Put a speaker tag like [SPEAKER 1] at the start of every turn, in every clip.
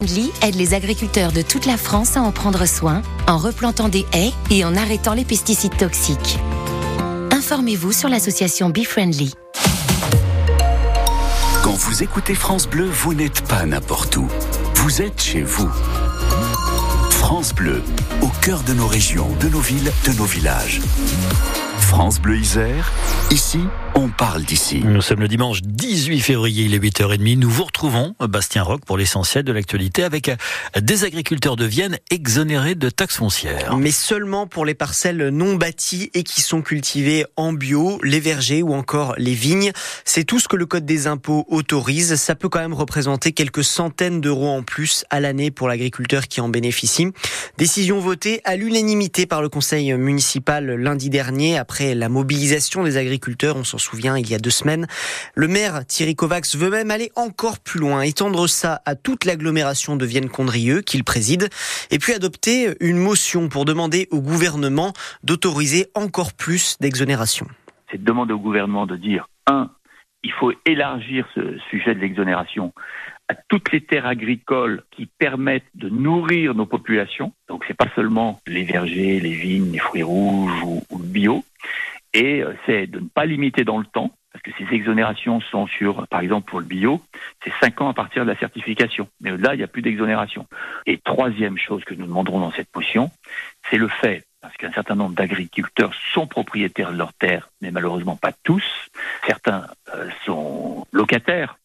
[SPEAKER 1] Friendly aide les agriculteurs de toute la France à en prendre soin en replantant des haies et en arrêtant les pesticides toxiques. Informez-vous sur l'association Be Friendly.
[SPEAKER 2] Quand vous écoutez France Bleu, vous n'êtes pas n'importe où. Vous êtes chez vous. France Bleu, au cœur de nos régions, de nos villes, de nos villages. France Bleu Isère, ici, on parle d'ici.
[SPEAKER 3] Nous sommes le dimanche 18 février, il est 8h30. Nous vous retrouvons, Bastien Roch, pour l'essentiel de l'actualité avec des agriculteurs de Vienne exonérés de taxes foncières.
[SPEAKER 4] Mais seulement pour les parcelles non bâties et qui sont cultivées en bio, les vergers ou encore les vignes. C'est tout ce que le Code des impôts autorise. Ça peut quand même représenter quelques centaines d'euros en plus à l'année pour l'agriculteur qui en bénéficie. Décision votée à l'unanimité par le conseil municipal lundi dernier après la mobilisation des agriculteurs. On s'en souvient, il y a deux semaines. Le maire Thierry Kovacs veut même aller encore plus loin, étendre ça à toute l'agglomération de Vienne-Condrieu qu'il préside, et puis adopter une motion pour demander au gouvernement d'autoriser encore plus d'exonération.
[SPEAKER 5] C'est de demander au gouvernement de dire, un, il faut élargir ce sujet de l'exonération à toutes les terres agricoles qui permettent de nourrir nos populations. Donc c'est pas seulement les vergers, les vignes, les fruits rouges ou, ou le bio et euh, c'est de ne pas limiter dans le temps, parce que ces exonérations sont sur, par exemple pour le bio, c'est 5 ans à partir de la certification. Mais là, il n'y a plus d'exonération. Et troisième chose que nous demanderons dans cette motion, c'est le fait, parce qu'un certain nombre d'agriculteurs sont propriétaires de leurs terres, mais malheureusement pas tous, certains euh, sont locataires,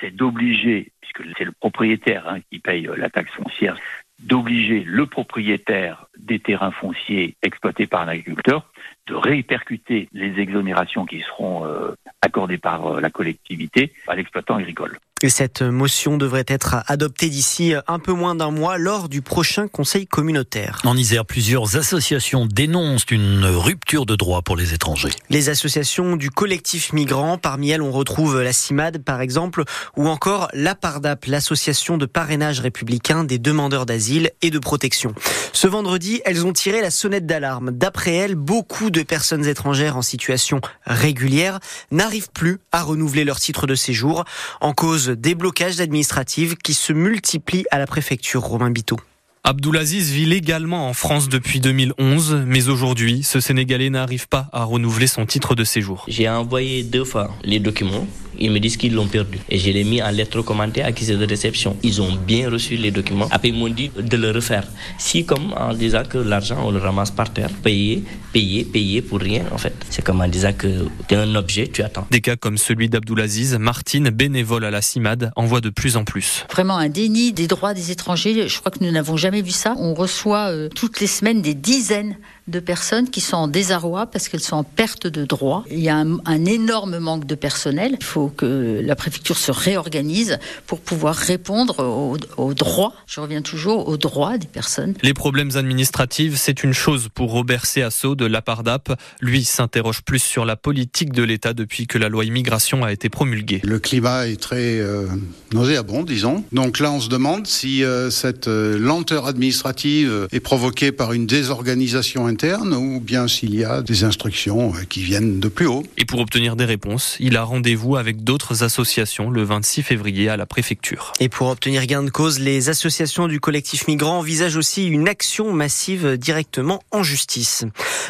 [SPEAKER 5] c'est d'obliger, puisque c'est le propriétaire hein, qui paye euh, la taxe foncière, d'obliger le propriétaire des terrains fonciers exploités par un agriculteur de répercuter les exonérations qui seront euh, accordées par euh, la collectivité à l'exploitant agricole.
[SPEAKER 4] Et cette motion devrait être adoptée d'ici un peu moins d'un mois lors du prochain conseil communautaire.
[SPEAKER 3] En Isère, plusieurs associations dénoncent une rupture de droit pour les étrangers.
[SPEAKER 4] Les associations du collectif migrant, parmi elles on retrouve la CIMAD par exemple, ou encore la PARDAP, l'association de parrainage républicain des demandeurs d'asile et de protection. Ce vendredi, elles ont tiré la sonnette d'alarme. D'après elles, beaucoup de personnes étrangères en situation régulière n'arrivent plus à renouveler leur titre de séjour en cause des blocages administratifs qui se multiplient à la préfecture Romain Biteau.
[SPEAKER 6] Abdoulaziz vit légalement en France depuis 2011, mais aujourd'hui, ce Sénégalais n'arrive pas à renouveler son titre de séjour.
[SPEAKER 7] J'ai envoyé deux fois les documents. Ils me disent qu'ils l'ont perdu. Et je l'ai mis en lettre commentée accusé de réception. Ils ont bien reçu les documents. Après, ils m'ont dit de le refaire. Si, comme en disant que l'argent, on le ramasse par terre, payer, payer, payer pour rien, en fait. C'est comme en disant que tu es un objet, tu attends.
[SPEAKER 6] Des cas comme celui d'Abdoulaziz, Martine, bénévole à la CIMAD, en voit de plus en plus.
[SPEAKER 8] Vraiment un déni des droits des étrangers. Je crois que nous n'avons jamais vu ça. On reçoit euh, toutes les semaines des dizaines de personnes qui sont en désarroi parce qu'elles sont en perte de droits. Il y a un, un, énorme manque de personnel. Il faut que la préfecture se réorganise pour pouvoir répondre aux, aux droits. Je reviens toujours aux droits des personnes.
[SPEAKER 6] Les problèmes administratifs, c'est une chose pour Robert Céasso de l'APARDAP. Lui s'interroge plus sur la politique de l'État depuis que la loi immigration a été promulguée.
[SPEAKER 9] Le climat est très euh, nauséabond, disons. Donc là, on se demande si euh, cette euh, lenteur administrative est provoquée par une désorganisation interne ou bien s'il y a des instructions qui viennent de plus haut.
[SPEAKER 6] Et pour obtenir des réponses, il a rendez-vous avec d'autres associations le 26 février à la préfecture.
[SPEAKER 4] Et pour obtenir gain de cause, les associations du collectif migrant envisagent aussi une action massive directement en justice.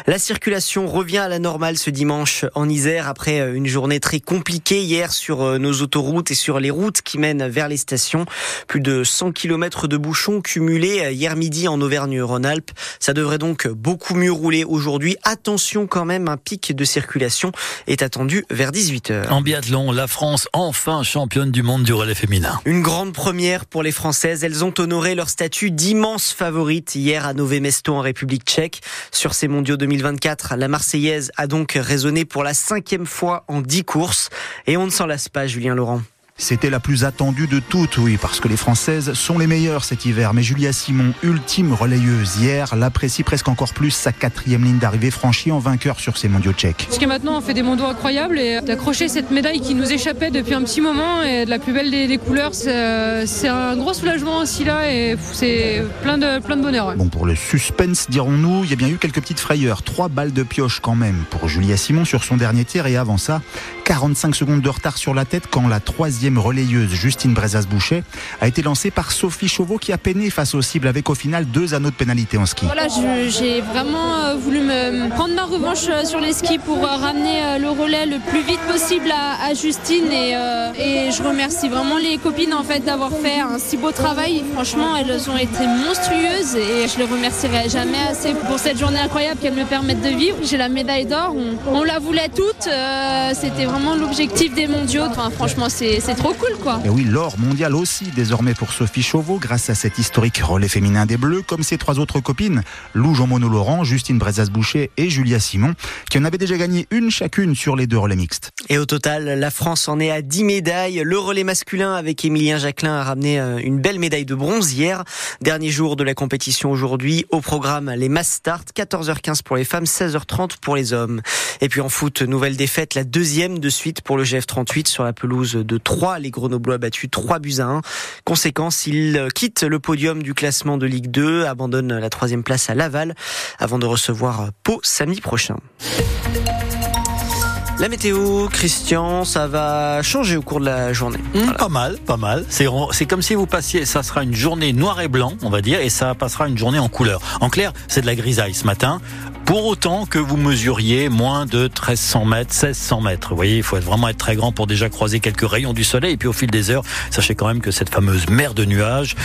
[SPEAKER 4] La circulation revient à la normale ce dimanche en Isère après une journée très compliquée hier sur nos autoroutes et sur les routes qui mènent vers les stations. Plus de 100 km de bouchons cumulés hier midi en Auvergne-Rhône-Alpes. Ça devrait donc beaucoup mieux rouler aujourd'hui. Attention quand même, un pic de circulation est attendu vers 18h.
[SPEAKER 3] En biathlon, la France enfin championne du monde du relais féminin.
[SPEAKER 4] Une grande première pour les Françaises. Elles ont honoré leur statut d'immense favorite hier à Nové Mesto en République tchèque. Sur ces mondiaux 2024, la Marseillaise a donc résonné pour la cinquième fois en dix courses. Et on ne s'en lasse pas, Julien Laurent.
[SPEAKER 10] C'était la plus attendue de toutes, oui, parce que les Françaises sont les meilleures cet hiver. Mais Julia Simon, ultime relayeuse hier, l'apprécie presque encore plus sa quatrième ligne d'arrivée franchie en vainqueur sur ces mondiaux tchèques.
[SPEAKER 11] Parce que maintenant on fait des mondiaux incroyables et d'accrocher cette médaille qui nous échappait depuis un petit moment et de la plus belle des, des couleurs, c'est un gros soulagement aussi là et c'est plein de, plein de bonheur. Ouais.
[SPEAKER 10] Bon, pour le suspense, dirons-nous, il y a bien eu quelques petites frayeurs. Trois balles de pioche quand même pour Julia Simon sur son dernier tir et avant ça, 45 secondes de retard sur la tête quand la troisième relayeuse Justine Brezas-Boucher a été lancée par Sophie Chauveau qui a peiné face aux cibles avec au final deux anneaux de pénalité en ski.
[SPEAKER 11] Voilà, j'ai vraiment euh, voulu me prendre ma revanche euh, sur les skis pour euh, ramener le relais le plus vite possible à, Justine et, je remercie vraiment les copines en fait d'avoir fait un si beau travail. Franchement, elles ont été monstrueuses et je les remercierai jamais assez pour cette journée incroyable qu'elles me permettent de vivre. J'ai la médaille d'or, on, la voulait toutes, c'était vraiment l'objectif des mondiaux. Franchement, c'est trop cool quoi.
[SPEAKER 10] Et oui, l'or mondial aussi désormais pour Sophie Chauveau grâce à cet historique relais féminin des Bleus comme ses trois autres copines, Lou Jean-Mono Laurent, Justine Brezas-Boucher et Julia Simon, qui en avaient déjà gagné une chacune sur les deux relais mixtes.
[SPEAKER 4] Et au total, la France en est à 10 médailles. Le relais masculin avec Émilien Jacquelin a ramené euh, une belle médaille de bronze hier. Dernier jour de la compétition aujourd'hui. Au programme, les mass start, 14h15 pour les femmes, 16h30 pour les hommes. Et puis en foot, nouvelle défaite, la deuxième de suite pour le GF38 sur la pelouse de 3. Les Grenoblois battus 3 buts à 1. Conséquence, ils quittent le podium du classement de Ligue 2, abandonnent la troisième place à Laval avant de recevoir Pau samedi prochain. La météo, Christian, ça va changer au cours de la journée.
[SPEAKER 3] Mmh, pas mal, pas mal. C'est comme si vous passiez, ça sera une journée noir et blanc, on va dire, et ça passera une journée en couleur. En clair, c'est de la grisaille ce matin. Pour autant que vous mesuriez moins de 1300 mètres, 1600 mètres. Vous voyez, il faut vraiment être très grand pour déjà croiser quelques rayons du soleil. Et puis au fil des heures, sachez quand même que cette fameuse mer de nuages